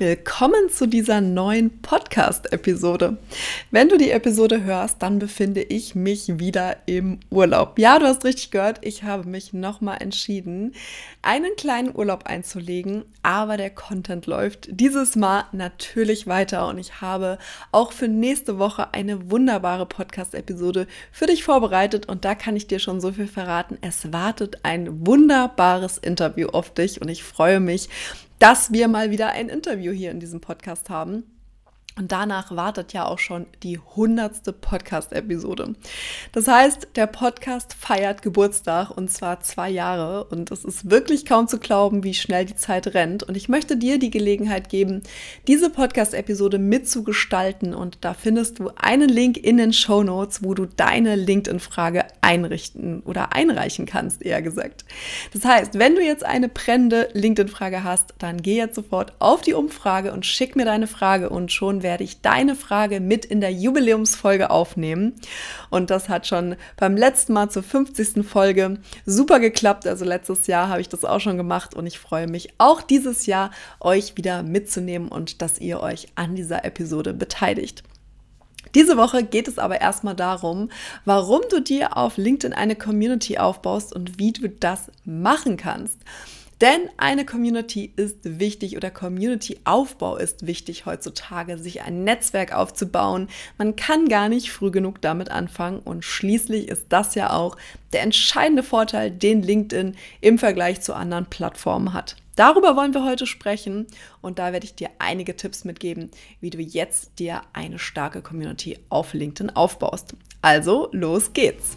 Willkommen zu dieser neuen Podcast-Episode. Wenn du die Episode hörst, dann befinde ich mich wieder im Urlaub. Ja, du hast richtig gehört, ich habe mich nochmal entschieden, einen kleinen Urlaub einzulegen, aber der Content läuft dieses Mal natürlich weiter und ich habe auch für nächste Woche eine wunderbare Podcast-Episode für dich vorbereitet und da kann ich dir schon so viel verraten. Es wartet ein wunderbares Interview auf dich und ich freue mich, dass wir mal wieder ein Interview hier in diesem Podcast haben. Und danach wartet ja auch schon die hundertste Podcast-Episode. Das heißt, der Podcast feiert Geburtstag und zwar zwei Jahre. Und es ist wirklich kaum zu glauben, wie schnell die Zeit rennt. Und ich möchte dir die Gelegenheit geben, diese Podcast-Episode mitzugestalten. Und da findest du einen Link in den Show Notes, wo du deine LinkedIn-Frage einrichten oder einreichen kannst, eher gesagt. Das heißt, wenn du jetzt eine brennende LinkedIn-Frage hast, dann geh jetzt sofort auf die Umfrage und schick mir deine Frage und schon werde ich deine Frage mit in der Jubiläumsfolge aufnehmen. Und das hat schon beim letzten Mal zur 50. Folge super geklappt. Also letztes Jahr habe ich das auch schon gemacht und ich freue mich auch dieses Jahr, euch wieder mitzunehmen und dass ihr euch an dieser Episode beteiligt. Diese Woche geht es aber erstmal darum, warum du dir auf LinkedIn eine Community aufbaust und wie du das machen kannst. Denn eine Community ist wichtig oder Community-Aufbau ist wichtig heutzutage, sich ein Netzwerk aufzubauen. Man kann gar nicht früh genug damit anfangen und schließlich ist das ja auch der entscheidende Vorteil, den LinkedIn im Vergleich zu anderen Plattformen hat. Darüber wollen wir heute sprechen und da werde ich dir einige Tipps mitgeben, wie du jetzt dir eine starke Community auf LinkedIn aufbaust. Also, los geht's!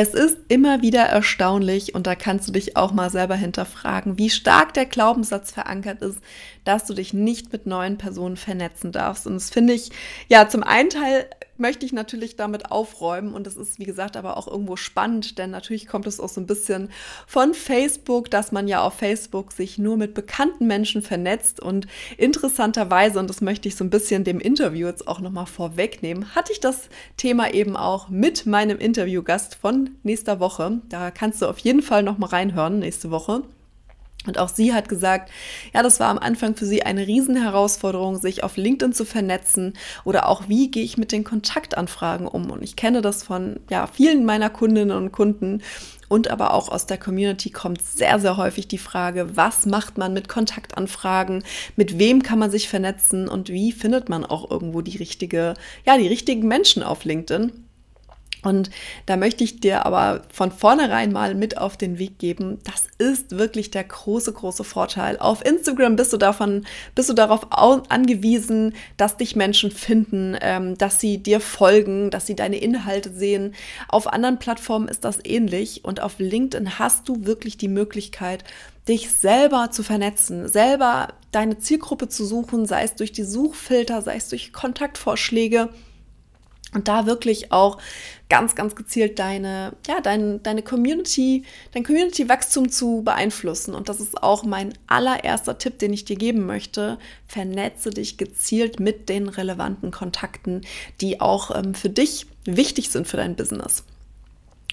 Es ist immer wieder erstaunlich und da kannst du dich auch mal selber hinterfragen, wie stark der Glaubenssatz verankert ist, dass du dich nicht mit neuen Personen vernetzen darfst. Und das finde ich, ja, zum einen Teil möchte ich natürlich damit aufräumen und das ist, wie gesagt, aber auch irgendwo spannend, denn natürlich kommt es auch so ein bisschen von Facebook, dass man ja auf Facebook sich nur mit bekannten Menschen vernetzt und interessanterweise, und das möchte ich so ein bisschen dem Interview jetzt auch nochmal vorwegnehmen, hatte ich das Thema eben auch mit meinem Interviewgast von nächster Woche. Da kannst du auf jeden Fall nochmal reinhören nächste Woche. Und auch sie hat gesagt, ja, das war am Anfang für sie eine Riesenherausforderung, sich auf LinkedIn zu vernetzen oder auch, wie gehe ich mit den Kontaktanfragen um. Und ich kenne das von ja, vielen meiner Kundinnen und Kunden und aber auch aus der Community kommt sehr, sehr häufig die Frage, was macht man mit Kontaktanfragen, mit wem kann man sich vernetzen und wie findet man auch irgendwo die richtige, ja, die richtigen Menschen auf LinkedIn. Und da möchte ich dir aber von vornherein mal mit auf den Weg geben. Das ist wirklich der große, große Vorteil. Auf Instagram bist du davon, bist du darauf angewiesen, dass dich Menschen finden, ähm, dass sie dir folgen, dass sie deine Inhalte sehen. Auf anderen Plattformen ist das ähnlich. Und auf LinkedIn hast du wirklich die Möglichkeit, dich selber zu vernetzen, selber deine Zielgruppe zu suchen, sei es durch die Suchfilter, sei es durch Kontaktvorschläge und da wirklich auch ganz, ganz gezielt deine, ja, dein, deine Community, dein Community-Wachstum zu beeinflussen. Und das ist auch mein allererster Tipp, den ich dir geben möchte. Vernetze dich gezielt mit den relevanten Kontakten, die auch ähm, für dich wichtig sind für dein Business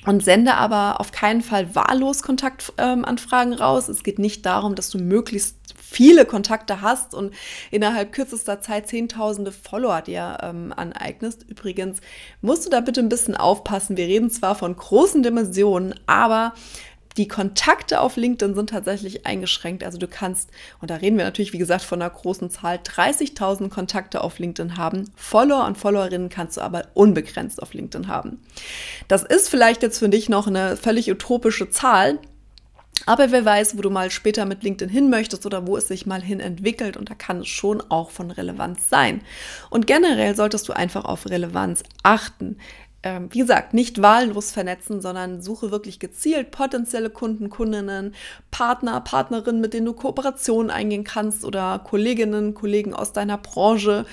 und sende aber auf keinen Fall wahllos Kontaktanfragen ähm, raus. Es geht nicht darum, dass du möglichst viele Kontakte hast und innerhalb kürzester Zeit Zehntausende Follower dir ähm, aneignest. Übrigens musst du da bitte ein bisschen aufpassen. Wir reden zwar von großen Dimensionen, aber Die Kontakte auf LinkedIn sind tatsächlich eingeschränkt. Also du kannst, und da reden wir natürlich, wie gesagt, von einer großen Zahl, 30.000 Kontakte auf LinkedIn haben. Follower und Followerinnen kannst du aber unbegrenzt auf LinkedIn haben. Das ist vielleicht jetzt für dich noch eine völlig utopische Zahl. Aber wer weiß, wo du mal später mit LinkedIn hin möchtest oder wo es sich mal hin entwickelt und da kann es schon auch von Relevanz sein. Und generell solltest du einfach auf Relevanz achten. Ähm, wie gesagt, nicht wahllos vernetzen, sondern suche wirklich gezielt potenzielle Kunden, Kundinnen, Partner, Partnerinnen, mit denen du Kooperationen eingehen kannst oder Kolleginnen, Kollegen aus deiner Branche,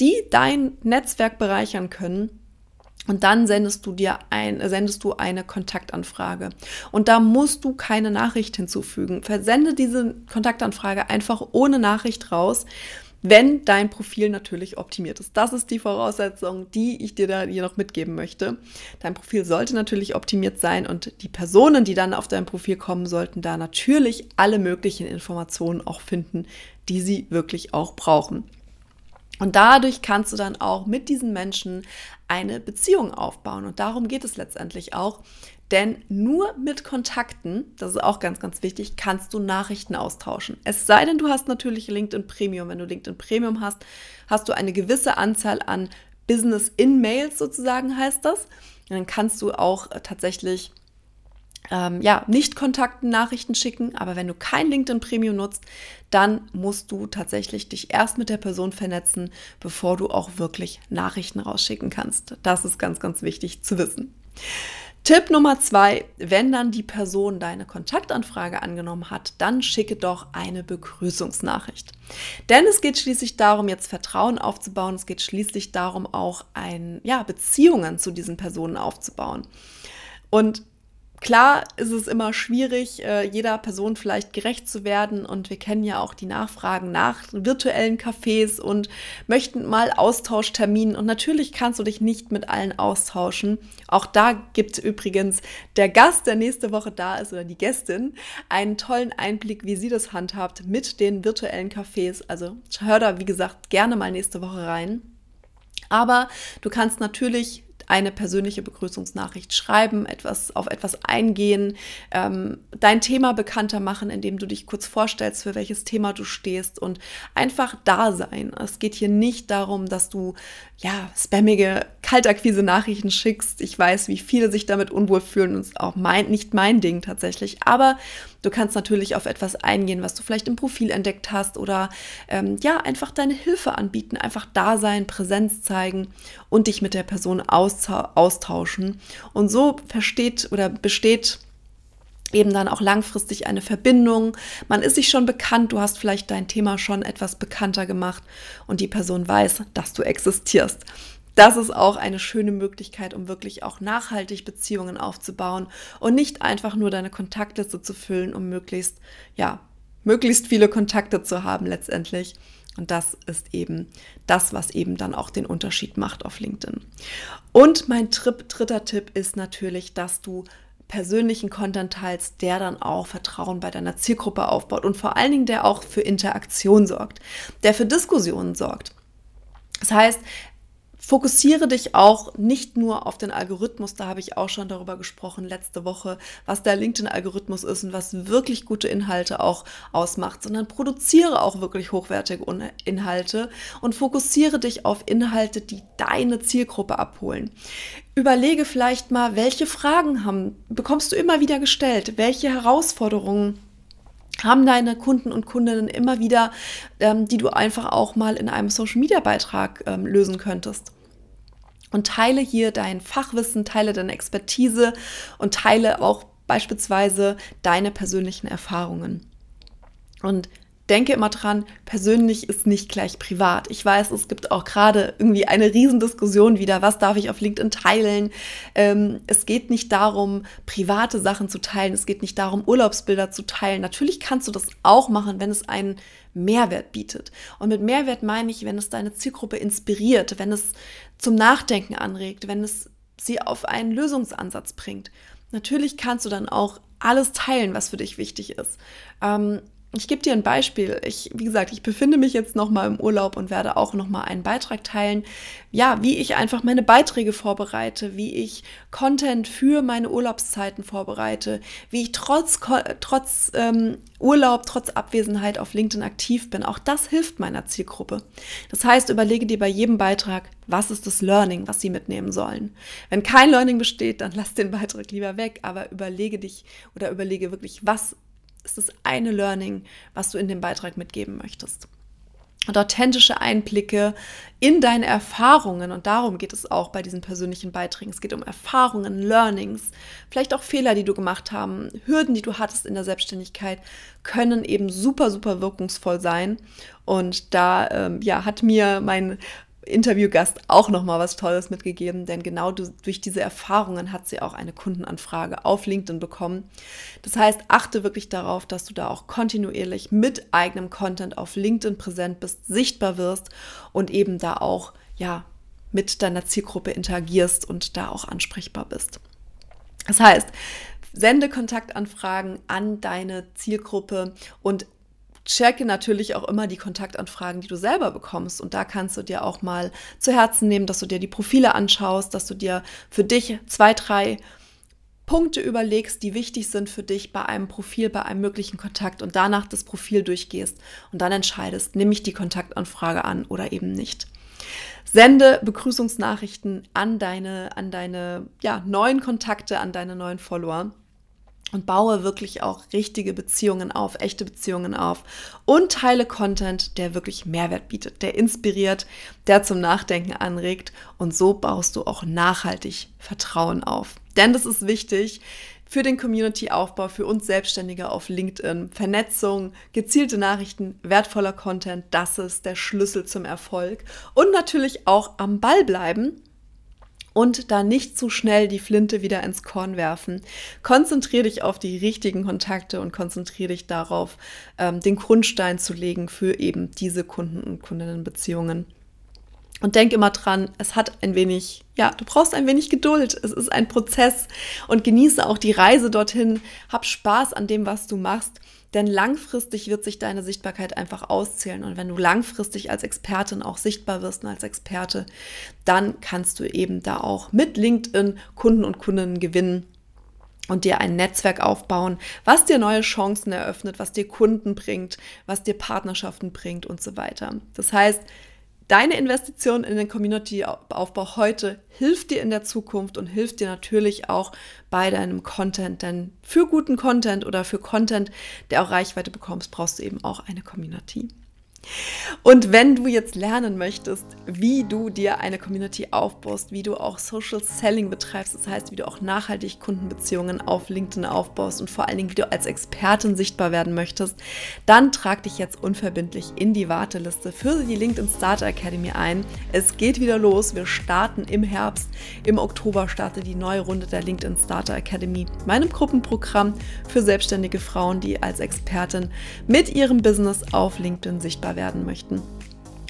die dein Netzwerk bereichern können und dann sendest du dir ein, sendest du eine Kontaktanfrage. Und da musst du keine Nachricht hinzufügen. Versende diese Kontaktanfrage einfach ohne Nachricht raus, wenn dein Profil natürlich optimiert ist. Das ist die Voraussetzung, die ich dir da hier noch mitgeben möchte. Dein Profil sollte natürlich optimiert sein und die Personen, die dann auf dein Profil kommen, sollten da natürlich alle möglichen Informationen auch finden, die sie wirklich auch brauchen. Und dadurch kannst du dann auch mit diesen Menschen eine Beziehung aufbauen. Und darum geht es letztendlich auch. Denn nur mit Kontakten, das ist auch ganz, ganz wichtig, kannst du Nachrichten austauschen. Es sei denn, du hast natürlich LinkedIn Premium. Wenn du LinkedIn Premium hast, hast du eine gewisse Anzahl an Business in Mails sozusagen heißt das. Und dann kannst du auch äh, tatsächlich ähm, ja, nicht Kontakten Nachrichten schicken, aber wenn du kein LinkedIn Premium nutzt, dann musst du tatsächlich dich erst mit der Person vernetzen, bevor du auch wirklich Nachrichten rausschicken kannst. Das ist ganz, ganz wichtig zu wissen. Tipp Nummer zwei, wenn dann die Person deine Kontaktanfrage angenommen hat, dann schicke doch eine Begrüßungsnachricht. Denn es geht schließlich darum, jetzt Vertrauen aufzubauen. Es geht schließlich darum, auch ein, ja, Beziehungen zu diesen Personen aufzubauen. Und Klar ist es immer schwierig, äh, jeder Person vielleicht gerecht zu werden und wir kennen ja auch die Nachfragen nach virtuellen Cafés und möchten mal Austauschterminen und natürlich kannst du dich nicht mit allen austauschen. Auch da gibt übrigens der Gast, der nächste Woche da ist oder die Gästin, einen tollen Einblick, wie sie das handhabt mit den virtuellen Cafés. Also hör da, wie gesagt, gerne mal nächste Woche rein. Aber du kannst natürlich eine persönliche Begrüßungsnachricht schreiben, etwas auf etwas eingehen, ähm, dein Thema bekannter machen, indem du dich kurz vorstellst, für welches Thema du stehst und einfach da sein. Es geht hier nicht darum, dass du ja spammige Kaltakquise-Nachrichten schickst. Ich weiß, wie viele sich damit unwohl fühlen und auch mein, nicht mein Ding tatsächlich. Aber Du kannst natürlich auf etwas eingehen, was du vielleicht im Profil entdeckt hast oder ähm, ja, einfach deine Hilfe anbieten, einfach da sein, Präsenz zeigen und dich mit der Person austauschen. Und so versteht oder besteht eben dann auch langfristig eine Verbindung. Man ist sich schon bekannt, du hast vielleicht dein Thema schon etwas bekannter gemacht und die Person weiß, dass du existierst das ist auch eine schöne Möglichkeit, um wirklich auch nachhaltig Beziehungen aufzubauen und nicht einfach nur deine Kontaktliste zu füllen, um möglichst, ja, möglichst viele Kontakte zu haben letztendlich. Und das ist eben das, was eben dann auch den Unterschied macht auf LinkedIn. Und mein Trip, dritter Tipp ist natürlich, dass du persönlichen Content teilst, der dann auch Vertrauen bei deiner Zielgruppe aufbaut und vor allen Dingen der auch für Interaktion sorgt, der für Diskussionen sorgt. Das heißt, Fokussiere dich auch nicht nur auf den Algorithmus, da habe ich auch schon darüber gesprochen letzte Woche, was der LinkedIn-Algorithmus ist und was wirklich gute Inhalte auch ausmacht, sondern produziere auch wirklich hochwertige Inhalte und fokussiere dich auf Inhalte, die deine Zielgruppe abholen. Überlege vielleicht mal, welche Fragen haben, bekommst du immer wieder gestellt, welche Herausforderungen haben deine Kunden und Kundinnen immer wieder, ähm, die du einfach auch mal in einem Social-Media-Beitrag ähm, lösen könntest und teile hier dein Fachwissen, teile deine Expertise und teile auch beispielsweise deine persönlichen Erfahrungen. Und denke immer dran, persönlich ist nicht gleich privat. Ich weiß, es gibt auch gerade irgendwie eine Riesendiskussion wieder, was darf ich auf LinkedIn teilen. Ähm, es geht nicht darum, private Sachen zu teilen. Es geht nicht darum, Urlaubsbilder zu teilen. Natürlich kannst du das auch machen, wenn es einen Mehrwert bietet. Und mit Mehrwert meine ich, wenn es deine Zielgruppe inspiriert, wenn es zum Nachdenken anregt, wenn es sie auf einen Lösungsansatz bringt. Natürlich kannst du dann auch alles teilen, was für dich wichtig ist. Ähm, Ich gebe dir ein Beispiel. Ich, wie gesagt, ich befinde mich jetzt noch mal im Urlaub und werde auch noch mal einen Beitrag teilen, ja, wie ich einfach meine Beiträge vorbereite, wie ich Content für meine Urlaubszeiten vorbereite, wie ich trotz trotz ähm, Urlaub, trotz Abwesenheit auf LinkedIn aktiv bin. Auch das hilft meiner Zielgruppe. Das heißt, überlege dir bei jedem Beitrag, was ist das Learning, was sie mitnehmen sollen. Wenn kein Learning besteht, dann lass den Beitrag lieber weg, aber überlege dich oder überlege wirklich, was ist das eine Learning, was du in dem Beitrag mitgeben möchtest. Und authentische Einblicke in deine Erfahrungen. Und darum geht es auch bei diesen persönlichen Beiträgen. Es geht um Erfahrungen, Learnings, vielleicht auch Fehler, die du gemacht haben, Hürden, die du hattest in der Selbstständigkeit, können eben super, super wirkungsvoll sein. Und da ähm, ja, hat mir mein Interviewgast auch noch mal was Tolles mitgegeben, denn genau durch diese Erfahrungen hat sie auch eine Kundenanfrage auf LinkedIn bekommen. Das heißt, achte wirklich darauf, dass du da auch kontinuierlich mit eigenem Content auf LinkedIn präsent bist, sichtbar wirst und eben da auch ja mit deiner Zielgruppe interagierst und da auch ansprechbar bist. Das heißt, sende Kontaktanfragen an deine Zielgruppe und checke natürlich auch immer die Kontaktanfragen, die du selber bekommst. Und da kannst du dir auch mal zu Herzen nehmen, dass du dir die Profile anschaust, dass du dir für dich zwei, drei Punkte überlegst, die wichtig sind für dich bei einem Profil, bei einem möglichen Kontakt und danach das Profil durchgehst und dann entscheidest, nehme ich die Kontaktanfrage an oder eben nicht. Sende Begrüßungsnachrichten an deine, an deine ja, neuen Kontakte, an deine neuen Follower und baue wirklich auch richtige Beziehungen auf, echte Beziehungen auf und teile Content, der wirklich Mehrwert bietet, der inspiriert, der zum Nachdenken anregt und so baust du auch nachhaltig Vertrauen auf. Denn das ist wichtig für den Community-Aufbau, für uns Selbstständige auf LinkedIn. Vernetzung, gezielte Nachrichten, wertvoller Content, das ist der Schlüssel zum Erfolg und natürlich auch am Ball bleiben und da nicht zu schnell die Flinte wieder ins Korn werfen. Konzentriere dich auf die richtigen Kontakte und konzentriere dich darauf, ähm, den Grundstein zu legen für eben diese Kunden- und Kundinnenbeziehungen. Und denk immer dran, es hat ein wenig, ja, du brauchst ein wenig Geduld. Es ist ein Prozess und genieße auch die Reise dorthin. Hab Spaß an dem, was du machst. Denn langfristig wird sich deine Sichtbarkeit einfach auszählen. Und wenn du langfristig als Expertin auch sichtbar wirst und als Experte, dann kannst du eben da auch mit LinkedIn Kunden und Kundinnen gewinnen und dir ein Netzwerk aufbauen, was dir neue Chancen eröffnet, was dir Kunden bringt, was dir Partnerschaften bringt und so weiter. Das heißt, Deine Investition in den Community-Aufbau heute hilft dir in der Zukunft und hilft dir natürlich auch bei deinem Content. Denn für guten Content oder für Content, der auch Reichweite bekommst, brauchst du eben auch eine Community. Und wenn du jetzt lernen möchtest, wie du dir eine Community aufbaust, wie du auch Social Selling betreibst, das heißt, wie du auch nachhaltig Kundenbeziehungen auf LinkedIn aufbaust und vor allen Dingen, wie du als Expertin sichtbar werden möchtest, dann trag dich jetzt unverbindlich in die Warteliste für die LinkedIn Starter Academy ein. Es geht wieder los. Wir starten im Herbst. Im Oktober startet die neue Runde der LinkedIn Starter Academy, meinem Gruppenprogramm für selbstständige Frauen, die als Expertin mit ihrem Business auf LinkedIn sichtbar sichtbar werden möchten.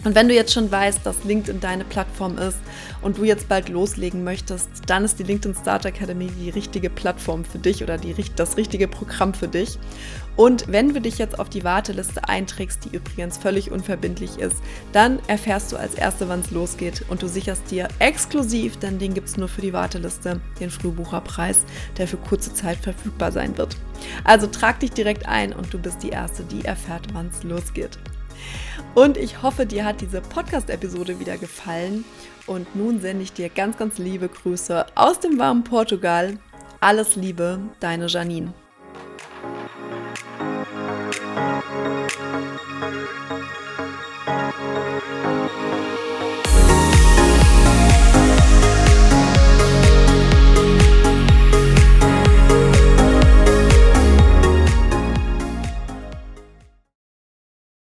Und wenn du jetzt schon weißt, dass LinkedIn deine Plattform ist und du jetzt bald loslegen möchtest, dann ist die LinkedIn Start Academy die richtige Plattform für dich oder die, das richtige Programm für dich. Und wenn du dich jetzt auf die Warteliste einträgst, die übrigens völlig unverbindlich ist, dann erfährst du als Erste, wann es losgeht und du sicherst dir exklusiv, denn den gibt es nur für die Warteliste, den Frühbucherpreis, der für kurze Zeit verfügbar sein wird. Also trag dich direkt ein und du bist die Erste, die erfährt, wann es losgeht. Und ich hoffe, dir hat diese Podcast-Episode wieder gefallen. Und nun sende ich dir ganz, ganz liebe Grüße aus dem warmen Portugal. Alles Liebe, deine Janine.